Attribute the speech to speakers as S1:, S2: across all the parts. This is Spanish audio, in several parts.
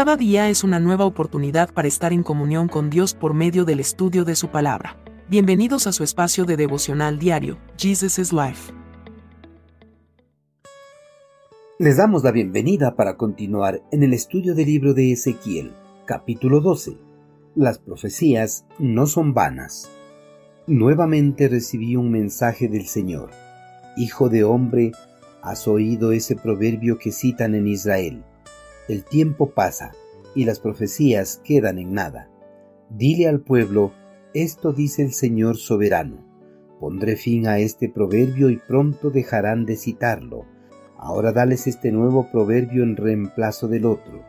S1: Cada día es una nueva oportunidad para estar en comunión con Dios por medio del estudio de su palabra. Bienvenidos a su espacio de devocional diario, Jesus is Life.
S2: Les damos la bienvenida para continuar en el estudio del libro de Ezequiel, capítulo 12. Las profecías no son vanas. Nuevamente recibí un mensaje del Señor. Hijo de hombre, has oído ese proverbio que citan en Israel el tiempo pasa y las profecías quedan en nada. Dile al pueblo, esto dice el Señor soberano. Pondré fin a este proverbio y pronto dejarán de citarlo. Ahora dales este nuevo proverbio en reemplazo del otro.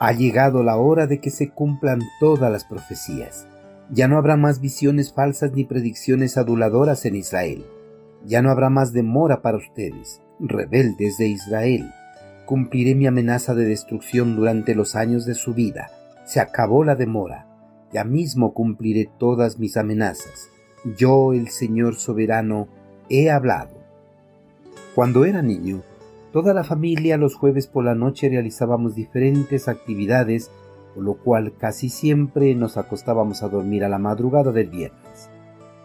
S2: Ha llegado la hora de que se cumplan todas las profecías. Ya no habrá más visiones falsas ni predicciones aduladoras en Israel. Ya no habrá más demora para ustedes, rebeldes de Israel cumpliré mi amenaza de destrucción durante los años de su vida. Se acabó la demora. Ya mismo cumpliré todas mis amenazas. Yo, el Señor soberano, he hablado. Cuando era niño, toda la familia los jueves por la noche realizábamos diferentes actividades, por lo cual casi siempre nos acostábamos a dormir a la madrugada del viernes.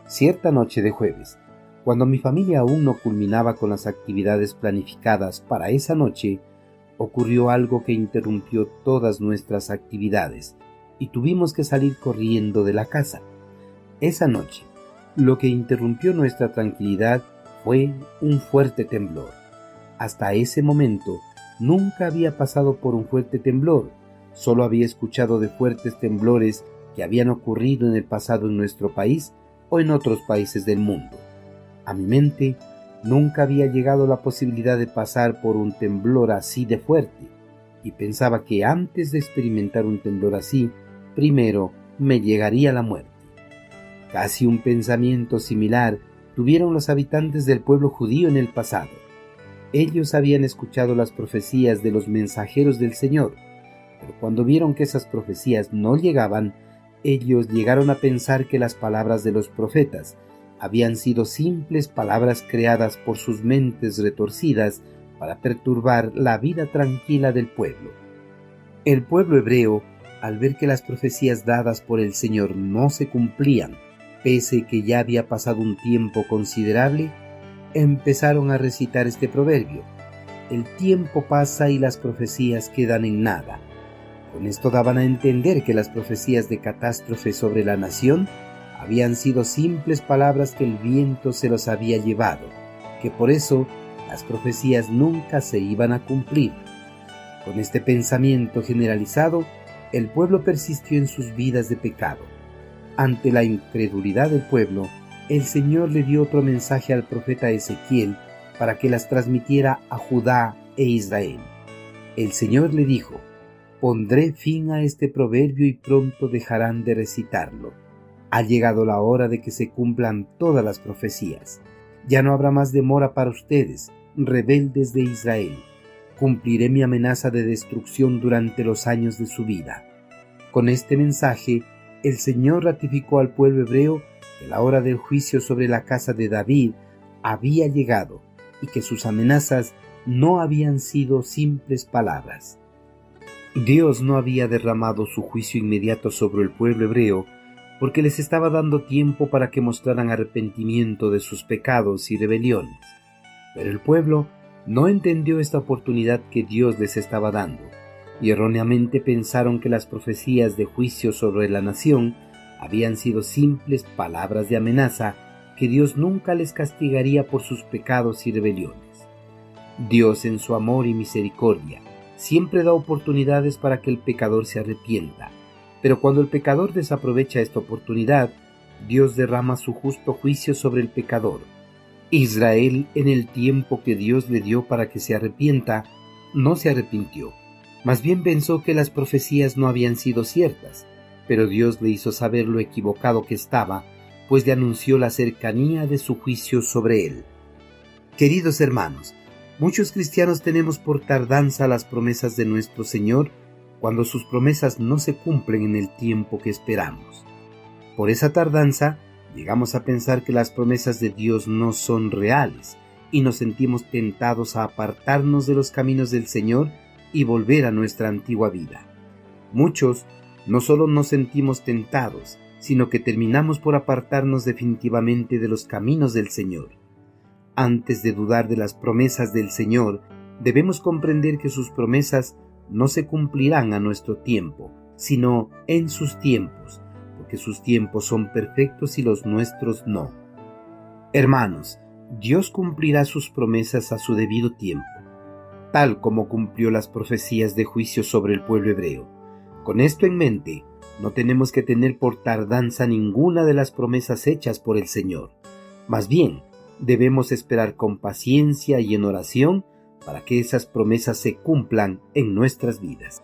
S2: Cierta noche de jueves, cuando mi familia aún no culminaba con las actividades planificadas para esa noche, ocurrió algo que interrumpió todas nuestras actividades y tuvimos que salir corriendo de la casa. Esa noche, lo que interrumpió nuestra tranquilidad fue un fuerte temblor. Hasta ese momento nunca había pasado por un fuerte temblor, solo había escuchado de fuertes temblores que habían ocurrido en el pasado en nuestro país o en otros países del mundo. A mi mente Nunca había llegado la posibilidad de pasar por un temblor así de fuerte, y pensaba que antes de experimentar un temblor así, primero me llegaría la muerte. Casi un pensamiento similar tuvieron los habitantes del pueblo judío en el pasado. Ellos habían escuchado las profecías de los mensajeros del Señor, pero cuando vieron que esas profecías no llegaban, ellos llegaron a pensar que las palabras de los profetas habían sido simples palabras creadas por sus mentes retorcidas para perturbar la vida tranquila del pueblo. El pueblo hebreo, al ver que las profecías dadas por el Señor no se cumplían, pese que ya había pasado un tiempo considerable, empezaron a recitar este proverbio. El tiempo pasa y las profecías quedan en nada. Con esto daban a entender que las profecías de catástrofe sobre la nación habían sido simples palabras que el viento se los había llevado, que por eso las profecías nunca se iban a cumplir. Con este pensamiento generalizado, el pueblo persistió en sus vidas de pecado. Ante la incredulidad del pueblo, el Señor le dio otro mensaje al profeta Ezequiel para que las transmitiera a Judá e Israel. El Señor le dijo, Pondré fin a este proverbio y pronto dejarán de recitarlo. Ha llegado la hora de que se cumplan todas las profecías. Ya no habrá más demora para ustedes, rebeldes de Israel. Cumpliré mi amenaza de destrucción durante los años de su vida. Con este mensaje, el Señor ratificó al pueblo hebreo que la hora del juicio sobre la casa de David había llegado y que sus amenazas no habían sido simples palabras. Dios no había derramado su juicio inmediato sobre el pueblo hebreo porque les estaba dando tiempo para que mostraran arrepentimiento de sus pecados y rebeliones. Pero el pueblo no entendió esta oportunidad que Dios les estaba dando, y erróneamente pensaron que las profecías de juicio sobre la nación habían sido simples palabras de amenaza que Dios nunca les castigaría por sus pecados y rebeliones. Dios en su amor y misericordia siempre da oportunidades para que el pecador se arrepienta pero cuando el pecador desaprovecha esta oportunidad, Dios derrama su justo juicio sobre el pecador. Israel, en el tiempo que Dios le dio para que se arrepienta, no se arrepintió. Más bien pensó que las profecías no habían sido ciertas, pero Dios le hizo saber lo equivocado que estaba, pues le anunció la cercanía de su juicio sobre él. Queridos hermanos, muchos cristianos tenemos por tardanza las promesas de nuestro Señor cuando sus promesas no se cumplen en el tiempo que esperamos. Por esa tardanza, llegamos a pensar que las promesas de Dios no son reales y nos sentimos tentados a apartarnos de los caminos del Señor y volver a nuestra antigua vida. Muchos no solo nos sentimos tentados, sino que terminamos por apartarnos definitivamente de los caminos del Señor. Antes de dudar de las promesas del Señor, debemos comprender que sus promesas no se cumplirán a nuestro tiempo, sino en sus tiempos, porque sus tiempos son perfectos y los nuestros no. Hermanos, Dios cumplirá sus promesas a su debido tiempo, tal como cumplió las profecías de juicio sobre el pueblo hebreo. Con esto en mente, no tenemos que tener por tardanza ninguna de las promesas hechas por el Señor. Más bien, debemos esperar con paciencia y en oración para que esas promesas se cumplan en nuestras vidas.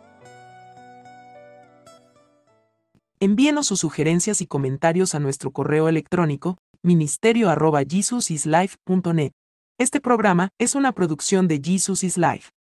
S1: Envíenos sus sugerencias y comentarios a nuestro correo electrónico ministerio.jesusislife.net. Este programa es una producción de Jesus is Life.